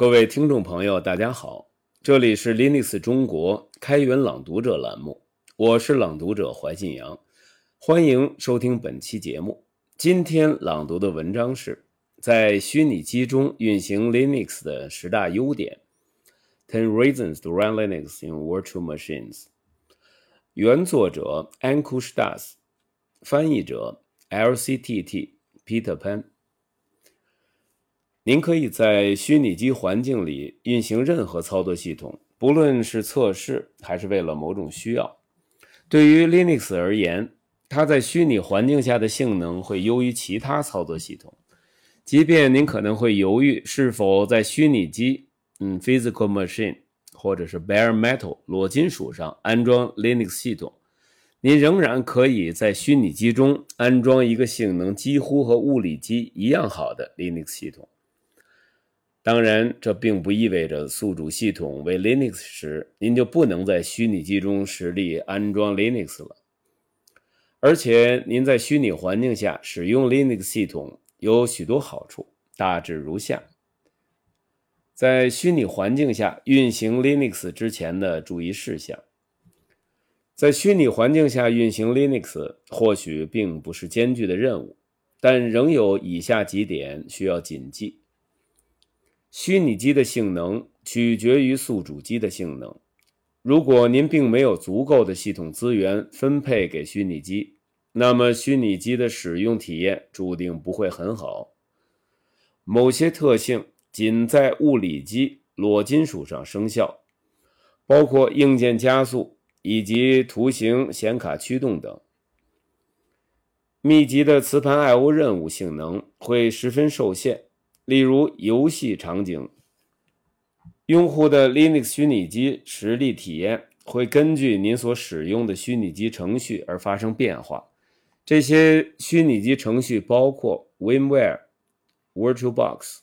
各位听众朋友，大家好，这里是 Linux 中国开源朗读者栏目，我是朗读者怀信阳，欢迎收听本期节目。今天朗读的文章是在虚拟机中运行 Linux 的十大优点，Ten Reasons to Run Linux in Virtual Machines。原作者 Ankush Das，翻译者 LCTT Peter Pan。您可以在虚拟机环境里运行任何操作系统，不论是测试还是为了某种需要。对于 Linux 而言，它在虚拟环境下的性能会优于其他操作系统。即便您可能会犹豫是否在虚拟机，嗯，physical machine 或者是 bare metal 裸金属上安装 Linux 系统，您仍然可以在虚拟机中安装一个性能几乎和物理机一样好的 Linux 系统。当然，这并不意味着宿主系统为 Linux 时，您就不能在虚拟机中实力安装 Linux 了。而且，您在虚拟环境下使用 Linux 系统有许多好处，大致如下：在虚拟环境下运行 Linux 之前的注意事项。在虚拟环境下运行 Linux 或许并不是艰巨的任务，但仍有以下几点需要谨记。虚拟机的性能取决于宿主机的性能。如果您并没有足够的系统资源分配给虚拟机，那么虚拟机的使用体验注定不会很好。某些特性仅在物理机裸金属上生效，包括硬件加速以及图形显卡驱动等。密集的磁盘 I/O 任务性能会十分受限。例如，游戏场景，用户的 Linux 虚拟机实力体验会根据您所使用的虚拟机程序而发生变化。这些虚拟机程序包括 WinWare、VirtualBox、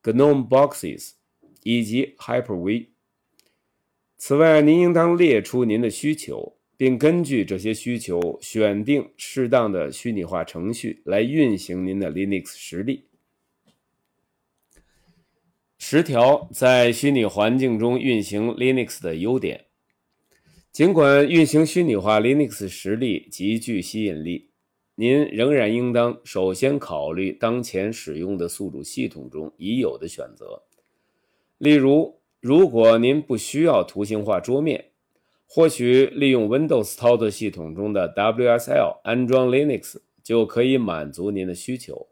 GNOME Boxes 以及 Hyper-V。此外，您应当列出您的需求，并根据这些需求选定适当的虚拟化程序来运行您的 Linux 实力。十条在虚拟环境中运行 Linux 的优点。尽管运行虚拟化 Linux 实力极具吸引力，您仍然应当首先考虑当前使用的宿主系统中已有的选择。例如，如果您不需要图形化桌面，或许利用 Windows 操作系统中的 WSL 安装 Linux 就可以满足您的需求。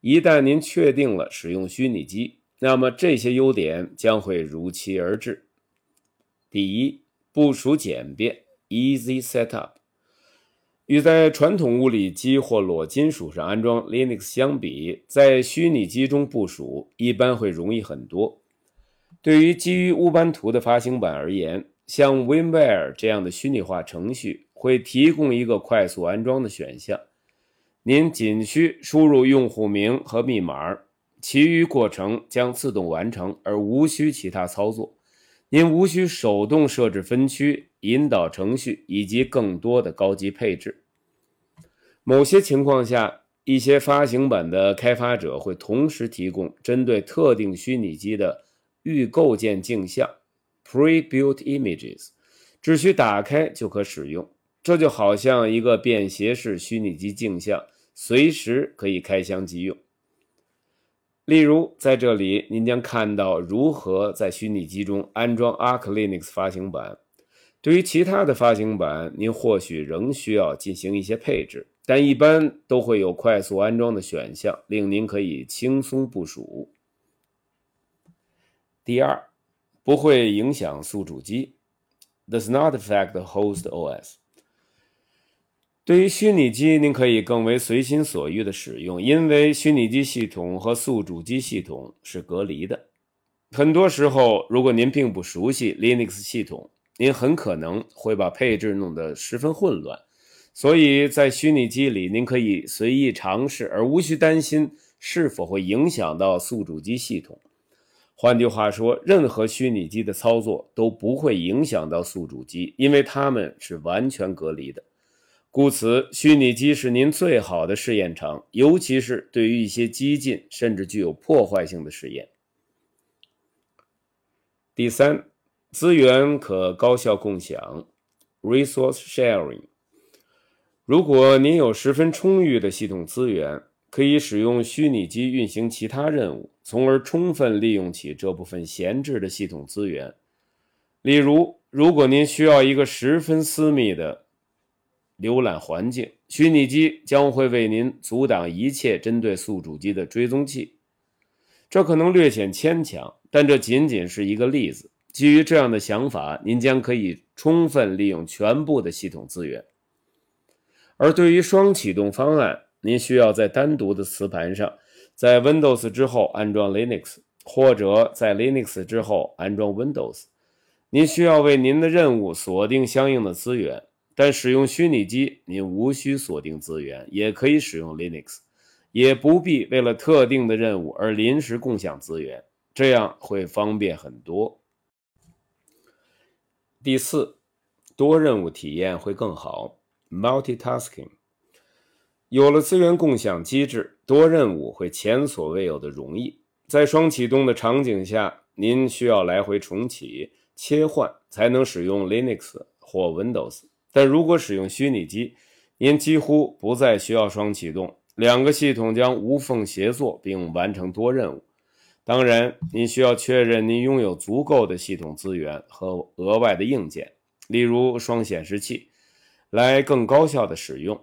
一旦您确定了使用虚拟机，那么这些优点将会如期而至。第一，部署简便，easy setup。与在传统物理机或裸金属上安装 Linux 相比，在虚拟机中部署一般会容易很多。对于基于乌班图的发行版而言，像 WinWare 这样的虚拟化程序会提供一个快速安装的选项。您仅需输入用户名和密码。其余过程将自动完成，而无需其他操作。您无需手动设置分区、引导程序以及更多的高级配置。某些情况下，一些发行版的开发者会同时提供针对特定虚拟机的预构建镜像 （pre-built images），只需打开就可使用。这就好像一个便携式虚拟机镜像，随时可以开箱即用。例如，在这里您将看到如何在虚拟机中安装 Arc Linux 发行版。对于其他的发行版，您或许仍需要进行一些配置，但一般都会有快速安装的选项，令您可以轻松部署。第二，不会影响宿主机，does not affect host OS。对于虚拟机，您可以更为随心所欲的使用，因为虚拟机系统和宿主机系统是隔离的。很多时候，如果您并不熟悉 Linux 系统，您很可能会把配置弄得十分混乱。所以在虚拟机里，您可以随意尝试，而无需担心是否会影响到宿主机系统。换句话说，任何虚拟机的操作都不会影响到宿主机，因为它们是完全隔离的。故此，虚拟机是您最好的试验场，尤其是对于一些激进甚至具有破坏性的实验。第三，资源可高效共享 （resource sharing）。如果您有十分充裕的系统资源，可以使用虚拟机运行其他任务，从而充分利用起这部分闲置的系统资源。例如，如果您需要一个十分私密的浏览环境，虚拟机将会为您阻挡一切针对宿主机的追踪器。这可能略显牵强，但这仅仅是一个例子。基于这样的想法，您将可以充分利用全部的系统资源。而对于双启动方案，您需要在单独的磁盘上，在 Windows 之后安装 Linux，或者在 Linux 之后安装 Windows。您需要为您的任务锁定相应的资源，但使用虚拟机，您无需锁定资源，也可以使用 Linux，也不必为了特定的任务而临时共享资源，这样会方便很多。第四，多任务体验会更好，Multitasking。有了资源共享机制，多任务会前所未有的容易。在双启动的场景下，您需要来回重启、切换才能使用 Linux 或 Windows。但如果使用虚拟机，您几乎不再需要双启动，两个系统将无缝协作并完成多任务。当然，您需要确认您拥有足够的系统资源和额外的硬件，例如双显示器，来更高效的使用。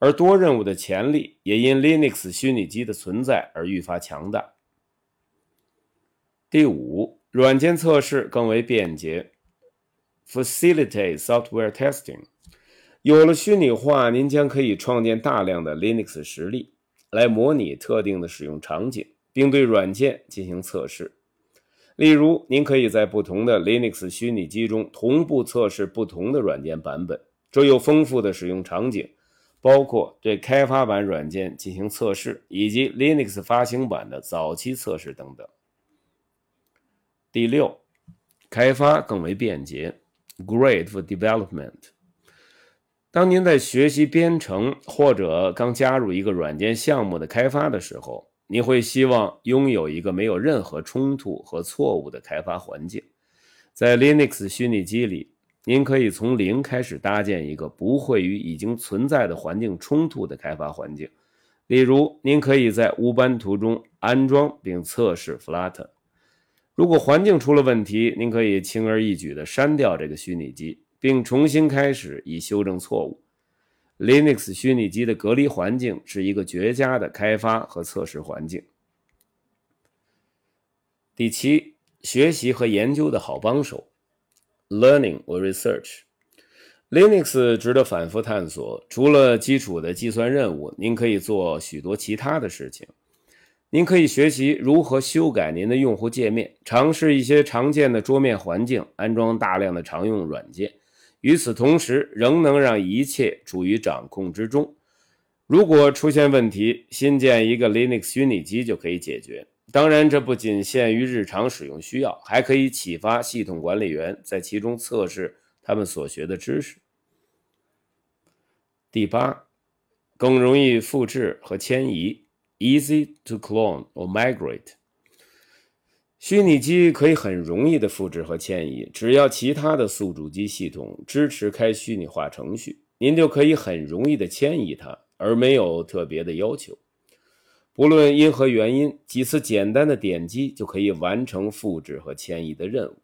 而多任务的潜力也因 Linux 虚拟机的存在而愈发强大。第五，软件测试更为便捷，facilitate software testing。有了虚拟化，您将可以创建大量的 Linux 实例，来模拟特定的使用场景，并对软件进行测试。例如，您可以在不同的 Linux 虚拟机中同步测试不同的软件版本，这有丰富的使用场景。包括对开发版软件进行测试，以及 Linux 发行版的早期测试等等。第六，开发更为便捷，Great for development。当您在学习编程或者刚加入一个软件项目的开发的时候，你会希望拥有一个没有任何冲突和错误的开发环境。在 Linux 虚拟机里。您可以从零开始搭建一个不会与已经存在的环境冲突的开发环境，例如，您可以在无班图中安装并测试 Flutter。如果环境出了问题，您可以轻而易举地删掉这个虚拟机，并重新开始以修正错误。Linux 虚拟机的隔离环境是一个绝佳的开发和测试环境。第七，学习和研究的好帮手。Learning or research，Linux 值得反复探索。除了基础的计算任务，您可以做许多其他的事情。您可以学习如何修改您的用户界面，尝试一些常见的桌面环境，安装大量的常用软件。与此同时，仍能让一切处于掌控之中。如果出现问题，新建一个 Linux 虚拟机就可以解决。当然，这不仅限于日常使用需要，还可以启发系统管理员在其中测试他们所学的知识。第八，更容易复制和迁移，easy to clone or migrate。虚拟机可以很容易的复制和迁移，只要其他的宿主机系统支持开虚拟化程序，您就可以很容易的迁移它，而没有特别的要求。不论因何原因，几次简单的点击就可以完成复制和迁移的任务。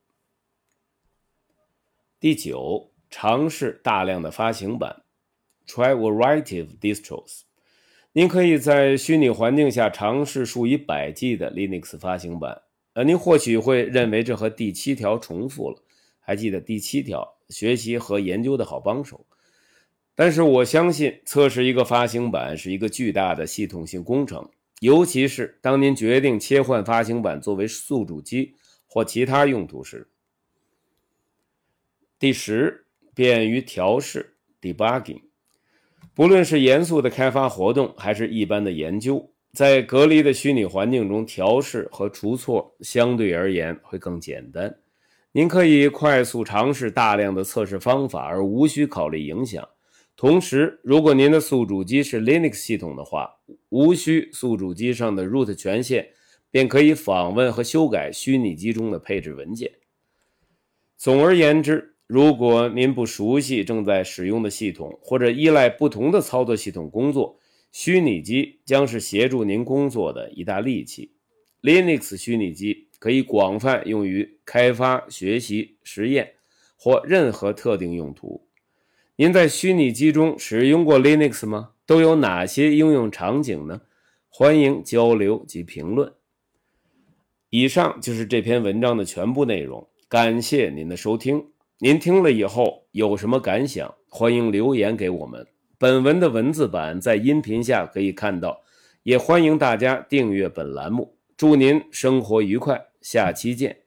第九，尝试大量的发行版，try variety of distros。您可以在虚拟环境下尝试数以百计的 Linux 发行版。呃，您或许会认为这和第七条重复了。还记得第七条，学习和研究的好帮手。但是我相信，测试一个发行版是一个巨大的系统性工程。尤其是当您决定切换发行版作为宿主机或其他用途时。第十，便于调试 （debugging）。不论是严肃的开发活动，还是一般的研究，在隔离的虚拟环境中调试和除错相对而言会更简单。您可以快速尝试大量的测试方法，而无需考虑影响。同时，如果您的宿主机是 Linux 系统的话，无需宿主机上的 root 权限，便可以访问和修改虚拟机中的配置文件。总而言之，如果您不熟悉正在使用的系统，或者依赖不同的操作系统工作，虚拟机将是协助您工作的一大利器。Linux 虚拟机可以广泛用于开发、学习、实验或任何特定用途。您在虚拟机中使用过 Linux 吗？都有哪些应用场景呢？欢迎交流及评论。以上就是这篇文章的全部内容，感谢您的收听。您听了以后有什么感想？欢迎留言给我们。本文的文字版在音频下可以看到，也欢迎大家订阅本栏目。祝您生活愉快，下期见。